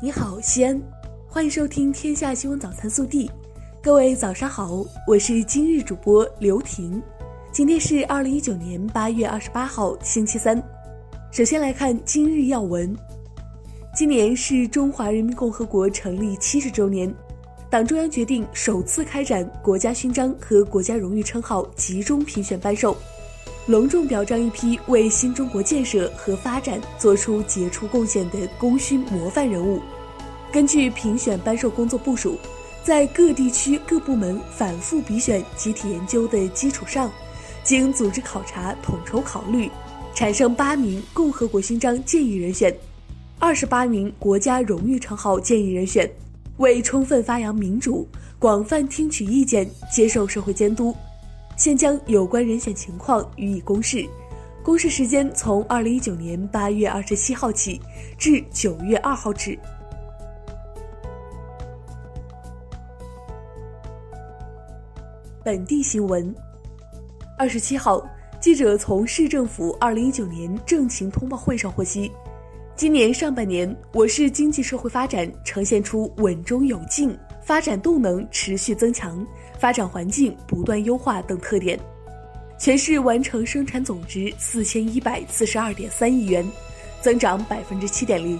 你好，西安，欢迎收听《天下新闻早餐速递》。各位早上好，我是今日主播刘婷。今天是二零一九年八月二十八号，星期三。首先来看今日要闻。今年是中华人民共和国成立七十周年，党中央决定首次开展国家勋章和国家荣誉称号集中评选颁授。隆重表彰一批为新中国建设和发展作出杰出贡献的功勋模范人物。根据评选颁授工作部署，在各地区各部门反复比选、集体研究的基础上，经组织考察、统筹考虑，产生八名共和国勋章建议人选，二十八名国家荣誉称号建议人选。为充分发扬民主，广泛听取意见，接受社会监督。现将有关人选情况予以公示，公示时间从二零一九年八月二十七号起至九月二号止。本地新闻：二十七号，记者从市政府二零一九年政情通报会上获悉，今年上半年我市经济社会发展呈现出稳中有进。发展动能持续增强，发展环境不断优化等特点，全市完成生产总值四千一百四十二点三亿元，增长百分之七点零。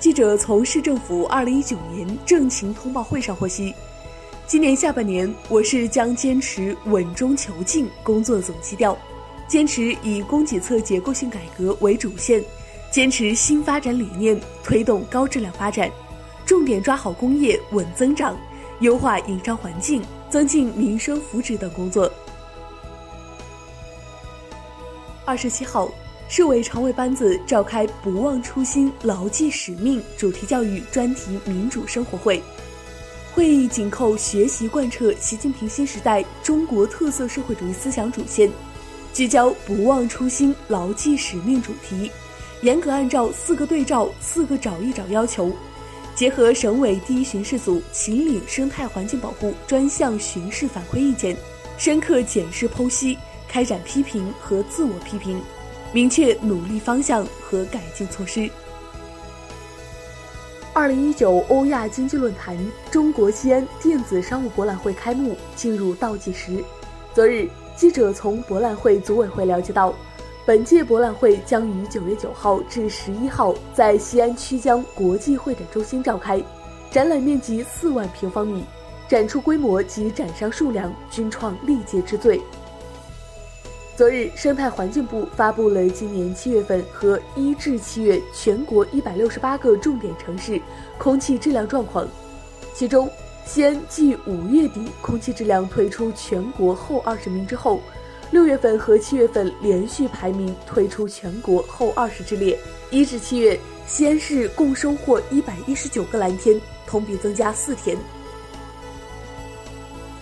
记者从市政府二零一九年政情通报会上获悉，今年下半年我市将坚持稳中求进工作总基调，坚持以供给侧结构性改革为主线。坚持新发展理念，推动高质量发展，重点抓好工业稳增长、优化营商环境、增进民生福祉等工作。二十七号，市委常委班子召开“不忘初心、牢记使命”主题教育专题民主生活会，会议紧扣学习贯彻习近平新时代中国特色社会主义思想主线，聚焦“不忘初心、牢记使命”主题。严格按照“四个对照、四个找一找”要求，结合省委第一巡视组秦岭生态环境保护专项巡视反馈意见，深刻检视剖析，开展批评和自我批评，明确努力方向和改进措施。二零一九欧亚经济论坛中国西安电子商务博览会开幕进入倒计时。昨日，记者从博览会组委会了解到。本届博览会将于九月九号至十一号在西安曲江国际会展中心召开，展览面积四万平方米，展出规模及展商数量均创历届之最。昨日，生态环境部发布了今年七月份和一至七月全国一百六十八个重点城市空气质量状况，其中，西安继五月底空气质量退出全国后二十名之后。六月份和七月份连续排名退出全国后二十之列。一至七月，西安市共收获一百一十九个蓝天，同比增加四天。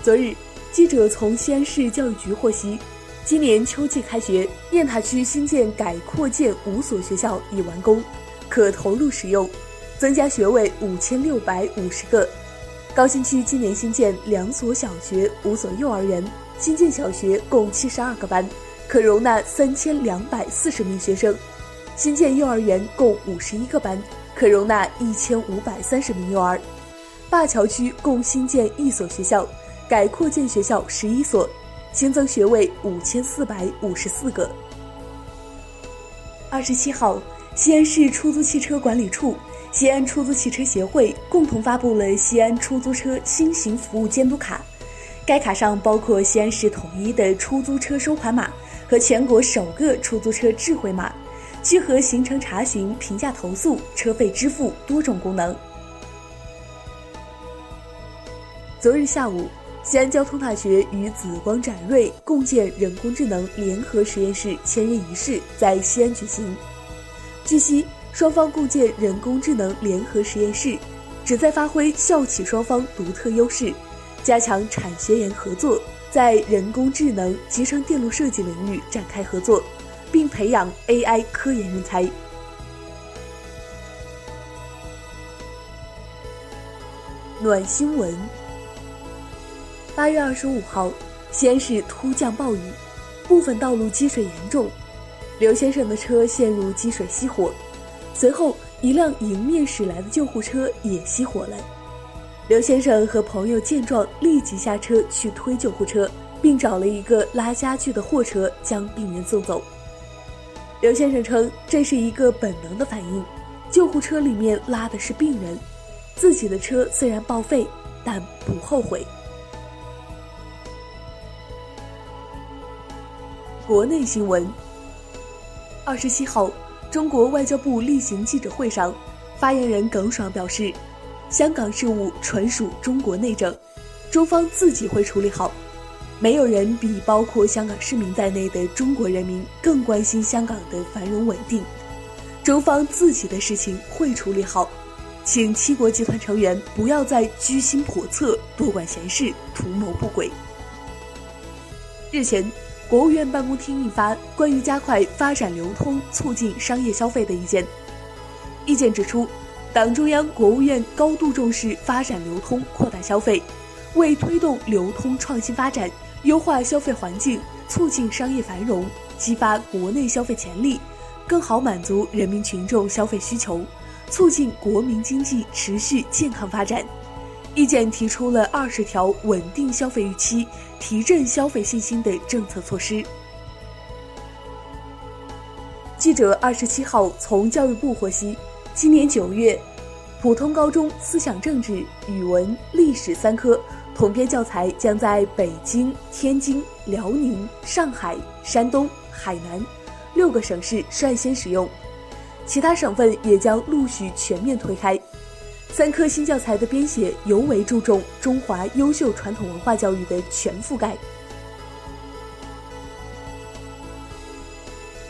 昨日，记者从西安市教育局获悉，今年秋季开学，雁塔区新建改扩建五所学校已完工，可投入使用，增加学位五千六百五十个。高新区今年新建两所小学、五所幼儿园。新建小学共七十二个班，可容纳三千两百四十名学生；新建幼儿园共五十一个班，可容纳一千五百三十名幼儿。灞桥区共新建一所学校，改扩建学校十一所，新增学位五千四百五十四个。二十七号，西安市出租汽车管理处、西安出租汽车协会共同发布了西安出租车新型服务监督卡。该卡上包括西安市统一的出租车收款码和全国首个出租车智慧码，聚合行程查询、评价投诉、车费支付多种功能。昨日下午，西安交通大学与紫光展锐共建人工智能联合实验室签约仪式在西安举行。据悉，双方共建人工智能联合实验室，旨在发挥校企双方独特优势。加强产学研合作，在人工智能、集成电路设计领域展开合作，并培养 AI 科研人才。暖新闻：八月二十五号，西安市突降暴雨，部分道路积水严重，刘先生的车陷入积水熄火，随后一辆迎面驶来的救护车也熄火了。刘先生和朋友见状，立即下车去推救护车，并找了一个拉家具的货车将病人送走。刘先生称，这是一个本能的反应，救护车里面拉的是病人，自己的车虽然报废，但不后悔。国内新闻。二十七号，中国外交部例行记者会上，发言人耿爽表示，香港事务纯属中国内政，中方自己会处理好。没有人比包括香港市民在内的中国人民更关心香港的繁荣稳定，中方自己的事情会处理好，请七国集团成员不要再居心叵测、多管闲事、图谋不轨。日前。国务院办公厅印发《关于加快发展流通、促进商业消费的意见》。意见指出，党中央、国务院高度重视发展流通、扩大消费，为推动流通创新发展、优化消费环境、促进商业繁荣、激发国内消费潜力，更好满足人民群众消费需求，促进国民经济持续健康发展。意见提出了二十条稳定消费预期、提振消费信心的政策措施。记者二十七号从教育部获悉，今年九月，普通高中思想政治、语文、历史三科统编教材将在北京、天津、辽宁、上海、山东、海南六个省市率先使用，其他省份也将陆续全面推开。三科新教材的编写尤为注重中华优秀传统文化教育的全覆盖。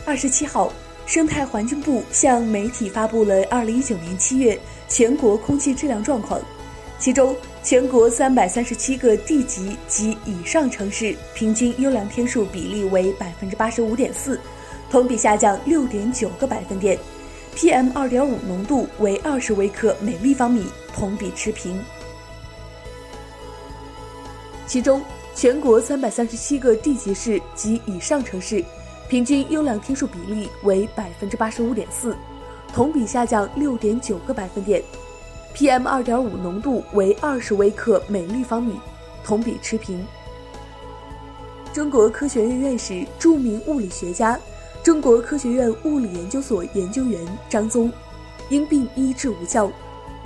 二十七号，生态环境部向媒体发布了二零一九年七月全国空气质量状况，其中全国三百三十七个地级及以上城市平均优良天数比例为百分之八十五点四，同比下降六点九个百分点。PM 二点五浓度为二十微克每立方米，同比持平。其中，全国三百三十七个地级市及以上城市，平均优良天数比例为百分之八十五点四，同比下降六点九个百分点。PM 二点五浓度为二十微克每立方米，同比持平。中国科学院院士、著名物理学家。中国科学院物理研究所研究员张宗，因病医治无效，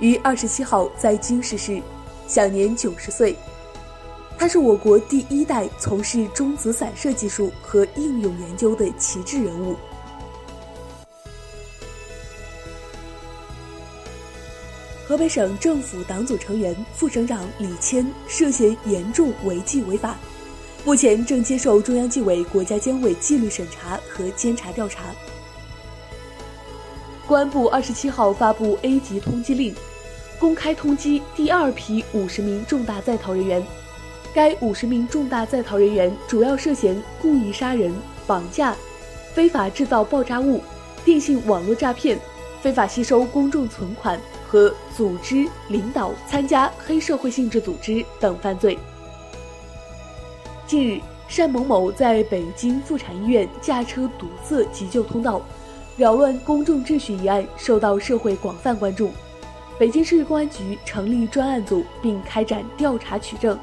于二十七号在京逝世，享年九十岁。他是我国第一代从事中子散射技术和应用研究的旗帜人物。河北省政府党组成员、副省长李谦涉嫌严重违纪违法。目前正接受中央纪委国家监委纪律审查和监察调查。公安部二十七号发布 A 级通缉令，公开通缉第二批五十名重大在逃人员。该五十名重大在逃人员主要涉嫌故意杀人、绑架、非法制造爆炸物、电信网络诈骗、非法吸收公众存款和组织领导参加黑社会性质组织等犯罪。近日，单某某在北京妇产医院驾车堵塞急救通道，扰乱公众秩序一案受到社会广泛关注。北京市公安局成立专案组，并开展调查取证。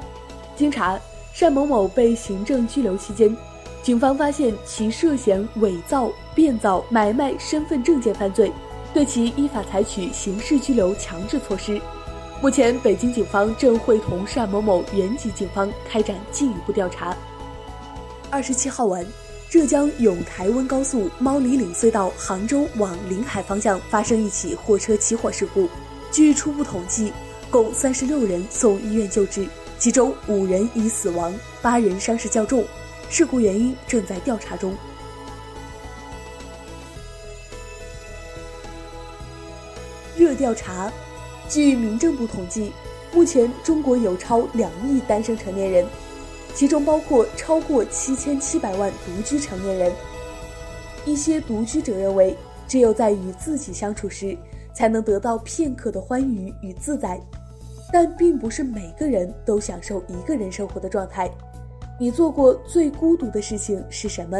经查，单某某被行政拘留期间，警方发现其涉嫌伪造、变造、买卖身份证件犯罪，对其依法采取刑事拘留强制措施。目前，北京警方正会同单某某原籍警方开展进一步调查。二十七号晚，浙江永台温高速猫里岭隧道杭州往临海方向发生一起货车起火事故，据初步统计，共三十六人送医院救治，其中五人已死亡，八人伤势较重，事故原因正在调查中。热调查。据民政部统计，目前中国有超两亿单身成年人，其中包括超过七千七百万独居成年人。一些独居者认为，只有在与自己相处时，才能得到片刻的欢愉与自在。但并不是每个人都享受一个人生活的状态。你做过最孤独的事情是什么？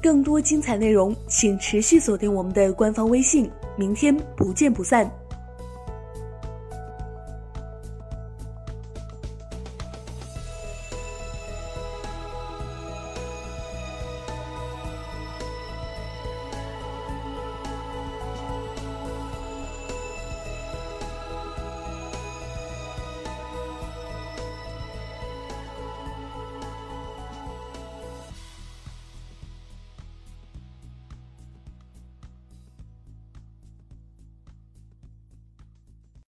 更多精彩内容，请持续锁定我们的官方微信。明天不见不散。